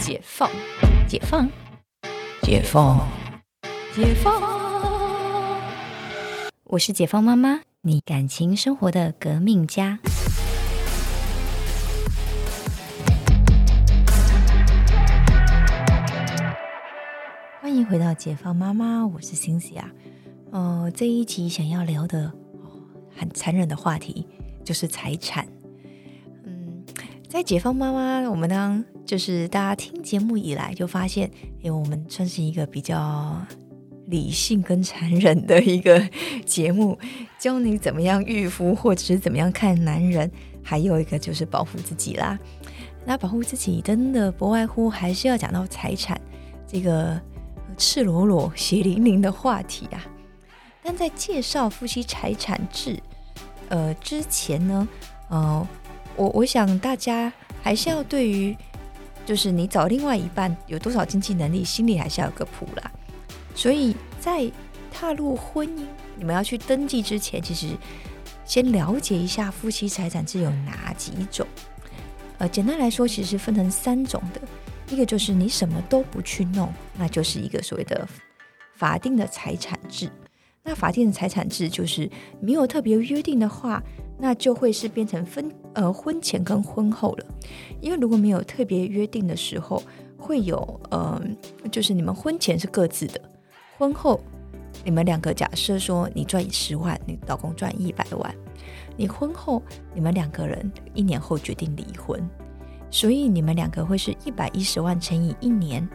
解放，解放，解放，解放。我是解放妈妈，你感情生活的革命家。欢迎回到解放妈妈，我是星星啊。呃，这一集想要聊的很残忍的话题就是财产。嗯，在解放妈妈，我们当就是大家听节目以来，就发现，哎，我们算是一个比较理性跟残忍的一个 节目，教你怎么样御夫，或者是怎么样看男人，还有一个就是保护自己啦。那保护自己真的不外乎还是要讲到财产这个赤裸裸、血淋淋的话题啊。但在介绍夫妻财产制，呃之前呢，呃，我我想大家还是要对于，就是你找另外一半有多少经济能力，心里还是要有个谱啦。所以在踏入婚姻，你们要去登记之前，其实先了解一下夫妻财产制有哪几种。呃，简单来说，其实分成三种的，一个就是你什么都不去弄，那就是一个所谓的法定的财产制。那法定的财产制就是没有特别约定的话，那就会是变成分呃婚前跟婚后了。因为如果没有特别约定的时候，会有呃就是你们婚前是各自的，婚后你们两个假设说你赚十万，你老公赚一百万，你婚后你们两个人一年后决定离婚，所以你们两个会是一百一十万乘以一年，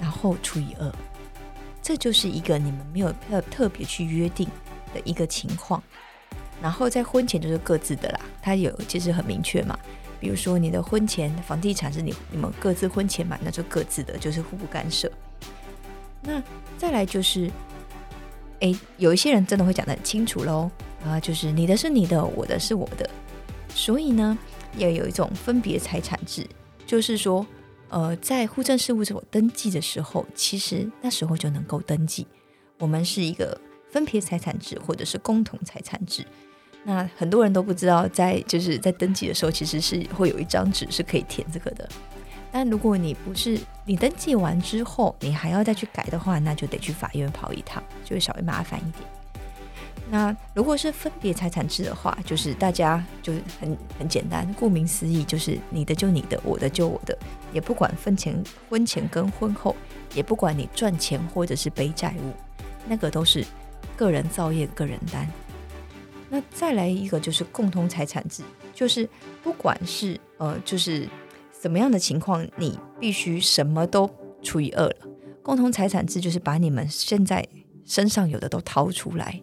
然后除以二。这就是一个你们没有特特别去约定的一个情况，然后在婚前就是各自的啦，它有其实很明确嘛。比如说你的婚前房地产是你你们各自婚前买，那就各自的，就是互不干涉。那再来就是，哎，有一些人真的会讲得很清楚喽，啊，就是你的是你的，我的是我的，所以呢，要有一种分别财产制，就是说。呃，在户政事务所登记的时候，其实那时候就能够登记。我们是一个分别财产制或者是共同财产制。那很多人都不知道，在就是在登记的时候，其实是会有一张纸是可以填这个的。但如果你不是你登记完之后，你还要再去改的话，那就得去法院跑一趟，就会稍微麻烦一点。那如果是分别财产制的话，就是大家就是很很简单，顾名思义，就是你的就你的，我的就我的，也不管分前婚前跟婚后，也不管你赚钱或者是背债务，那个都是个人造业个人担。那再来一个就是共同财产制，就是不管是呃就是什么样的情况，你必须什么都除以二了。共同财产制就是把你们现在身上有的都掏出来。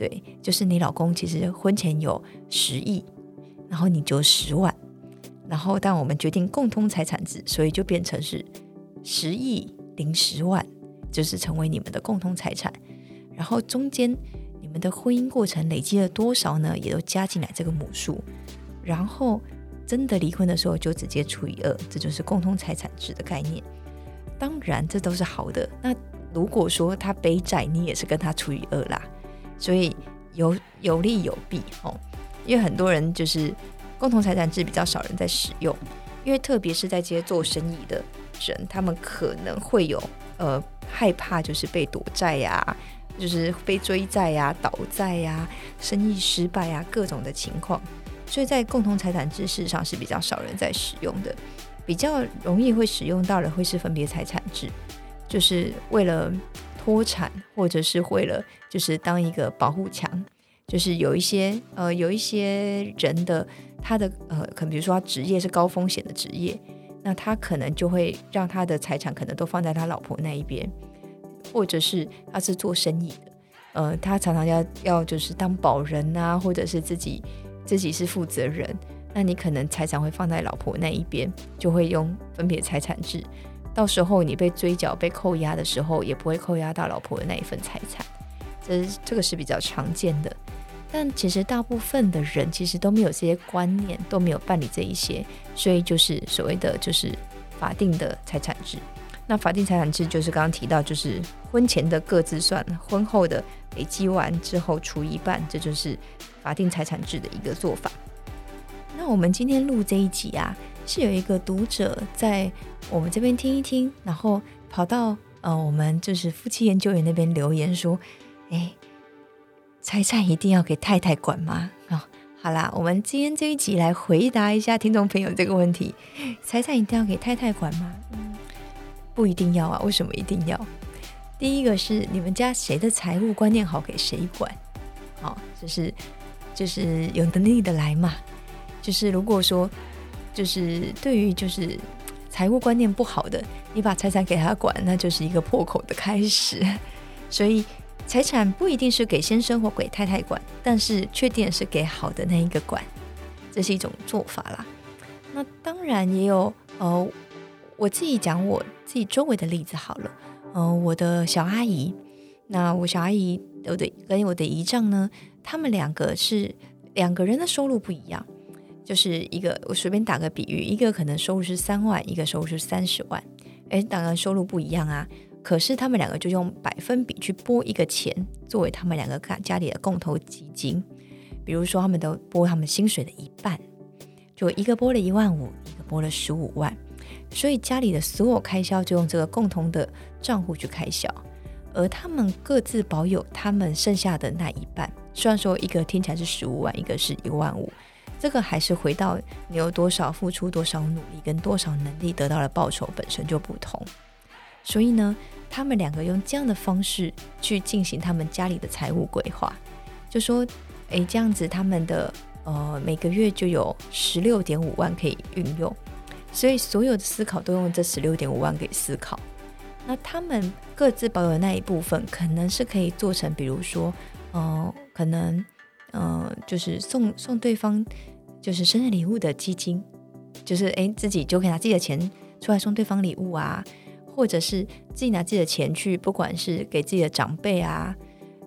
对，就是你老公其实婚前有十亿，然后你就十万，然后但我们决定共通财产制，所以就变成是十亿零十万，就是成为你们的共同财产。然后中间你们的婚姻过程累积了多少呢？也都加进来这个母数。然后真的离婚的时候就直接除以二，这就是共同财产制的概念。当然这都是好的。那如果说他背债，你也是跟他除以二啦。所以有有利有弊哦，因为很多人就是共同财产制比较少人在使用，因为特别是在这些做生意的人，他们可能会有呃害怕，就是被躲债呀，就是被追债呀、倒债呀、生意失败呀各种的情况，所以在共同财产制事实上是比较少人在使用的，比较容易会使用到的会是分别财产制，就是为了。脱产，或者是为了就是当一个保护墙，就是有一些呃有一些人的他的呃可能比如说他职业是高风险的职业，那他可能就会让他的财产可能都放在他老婆那一边，或者是他是做生意的，呃他常常要要就是当保人啊，或者是自己自己是负责人，那你可能财产会放在老婆那一边，就会用分别财产制。到时候你被追缴、被扣押的时候，也不会扣押到老婆的那一份财产，这这个是比较常见的。但其实大部分的人其实都没有这些观念，都没有办理这一些，所以就是所谓的就是法定的财产制。那法定财产制就是刚刚提到，就是婚前的各自算，婚后的累积完之后除一半，这就是法定财产制的一个做法。那我们今天录这一集啊。是有一个读者在我们这边听一听，然后跑到呃我们就是夫妻研究员那边留言说：“哎，财产一定要给太太管吗？”啊，好啦，我们今天这一集来回答一下听众朋友这个问题：财产一定要给太太管吗？嗯，不一定要啊。为什么一定要？第一个是你们家谁的财务观念好，给谁管。好，就是就是有能力的来嘛。就是如果说，就是对于就是财务观念不好的，你把财产给他管，那就是一个破口的开始。所以财产不一定是给先生或给太太管，但是确定是给好的那一个管，这是一种做法啦。那当然也有呃，我自己讲我自己周围的例子好了。嗯，我的小阿姨，那我小阿姨我的跟我的姨丈呢，他们两个是两个人的收入不一样。就是一个，我随便打个比喻，一个可能收入是三万，一个收入是三十万，诶，当然收入不一样啊。可是他们两个就用百分比去拨一个钱，作为他们两个家家里的共同基金。比如说，他们都拨他们薪水的一半，就一个拨了一万五，一个拨了十五万，所以家里的所有开销就用这个共同的账户去开销，而他们各自保有他们剩下的那一半。虽然说一个听起来是十五万，一个是一万五。这个还是回到你有多少付出、多少努力跟多少能力得到的报酬本身就不同，所以呢，他们两个用这样的方式去进行他们家里的财务规划，就说，诶，这样子他们的呃每个月就有十六点五万可以运用，所以所有的思考都用这十六点五万给思考。那他们各自保有那一部分，可能是可以做成，比如说，呃，可能。嗯，就是送送对方就是生日礼物的基金，就是哎自己就可以拿自己的钱出来送对方礼物啊，或者是自己拿自己的钱去，不管是给自己的长辈啊，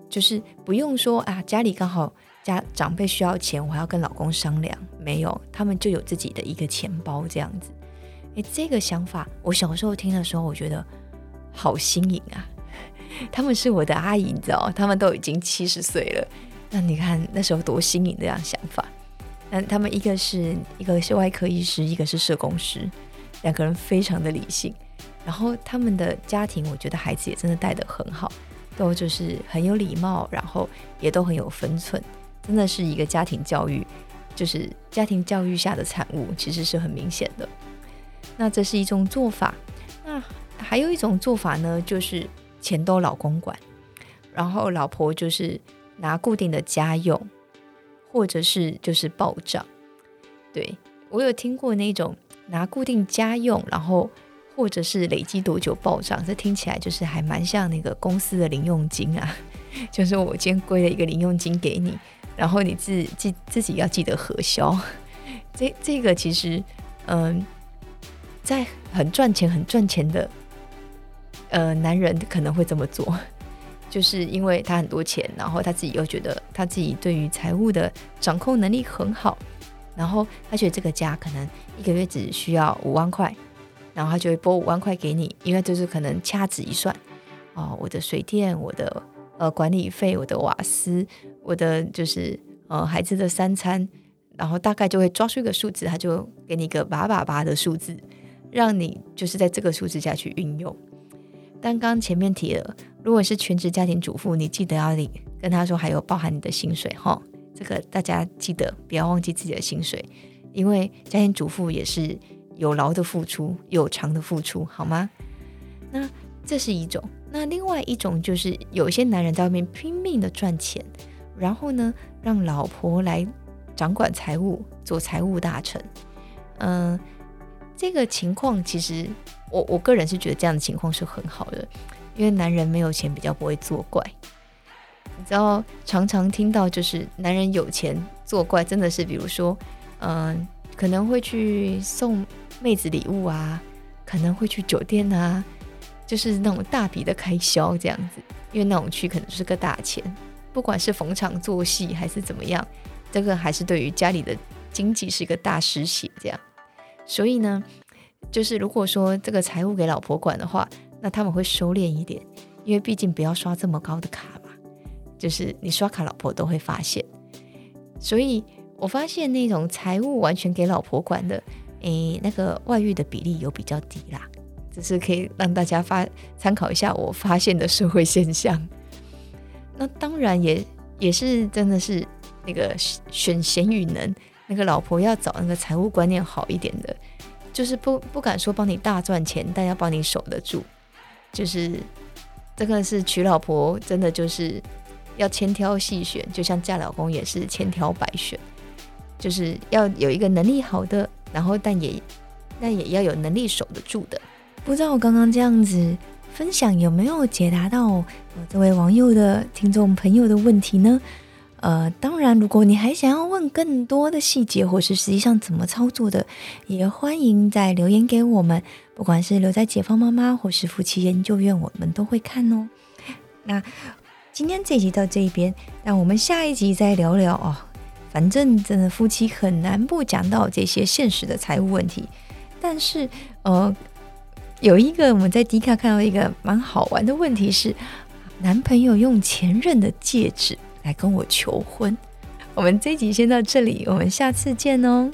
就是不用说啊家里刚好家长辈需要钱，我还要跟老公商量，没有，他们就有自己的一个钱包这样子。哎，这个想法我小时候听的时候，我觉得好新颖啊。他们是我的阿姨，你知道，他们都已经七十岁了。那你看那时候多新颖的样想法，他们一个是一个是外科医师，一个是社工师，两个人非常的理性，然后他们的家庭，我觉得孩子也真的带得很好，都就是很有礼貌，然后也都很有分寸，真的是一个家庭教育，就是家庭教育下的产物，其实是很明显的。那这是一种做法，那还有一种做法呢，就是钱都老公管，然后老婆就是。拿固定的家用，或者是就是暴涨，对我有听过那种拿固定家用，然后或者是累积多久暴涨，这听起来就是还蛮像那个公司的零用金啊，就是我今天归了一个零用金给你，然后你自记自己要记得核销。这这个其实，嗯，在很赚钱很赚钱的呃男人可能会这么做。就是因为他很多钱，然后他自己又觉得他自己对于财务的掌控能力很好，然后他觉得这个家可能一个月只需要五万块，然后他就会拨五万块给你，因为就是可能掐指一算，哦，我的水电、我的呃管理费、我的瓦斯、我的就是呃孩子的三餐，然后大概就会抓出一个数字，他就给你一个八八八的数字，让你就是在这个数字下去运用。但刚前面提了。如果是全职家庭主妇，你记得要你跟他说，还有包含你的薪水哈。这个大家记得不要忘记自己的薪水，因为家庭主妇也是有劳的付出，有偿的付出，好吗？那这是一种。那另外一种就是有些男人在外面拼命的赚钱，然后呢，让老婆来掌管财务，做财务大臣。嗯，这个情况其实我我个人是觉得这样的情况是很好的。因为男人没有钱比较不会作怪，你知道常常听到就是男人有钱作怪，真的是比如说，嗯，可能会去送妹子礼物啊，可能会去酒店啊，就是那种大笔的开销这样子。因为那种去可能是个大钱，不管是逢场作戏还是怎么样，这个还是对于家里的经济是一个大失血这样。所以呢，就是如果说这个财务给老婆管的话。那他们会收敛一点，因为毕竟不要刷这么高的卡嘛。就是你刷卡，老婆都会发现。所以我发现那种财务完全给老婆管的，诶，那个外遇的比例有比较低啦。只是可以让大家发参考一下我发现的社会现象。那当然也也是真的是那个选贤与能，那个老婆要找那个财务观念好一点的，就是不不敢说帮你大赚钱，但要帮你守得住。就是这个是娶老婆，真的就是要千挑细选，就像嫁老公也是千挑百选，就是要有一个能力好的，然后但也但也要有能力守得住的。不知道我刚刚这样子分享有没有解答到这位网友的听众朋友的问题呢？呃，当然，如果你还想要问更多的细节，或是实际上怎么操作的，也欢迎在留言给我们。不管是留在解放妈妈，或是夫妻研究院，我们都会看哦。那今天这集到这一边，那我们下一集再聊聊哦。反正真的夫妻很难不讲到这些现实的财务问题，但是呃。有一个我们在迪卡看到一个蛮好玩的问题是，男朋友用前任的戒指来跟我求婚。我们这集先到这里，我们下次见哦。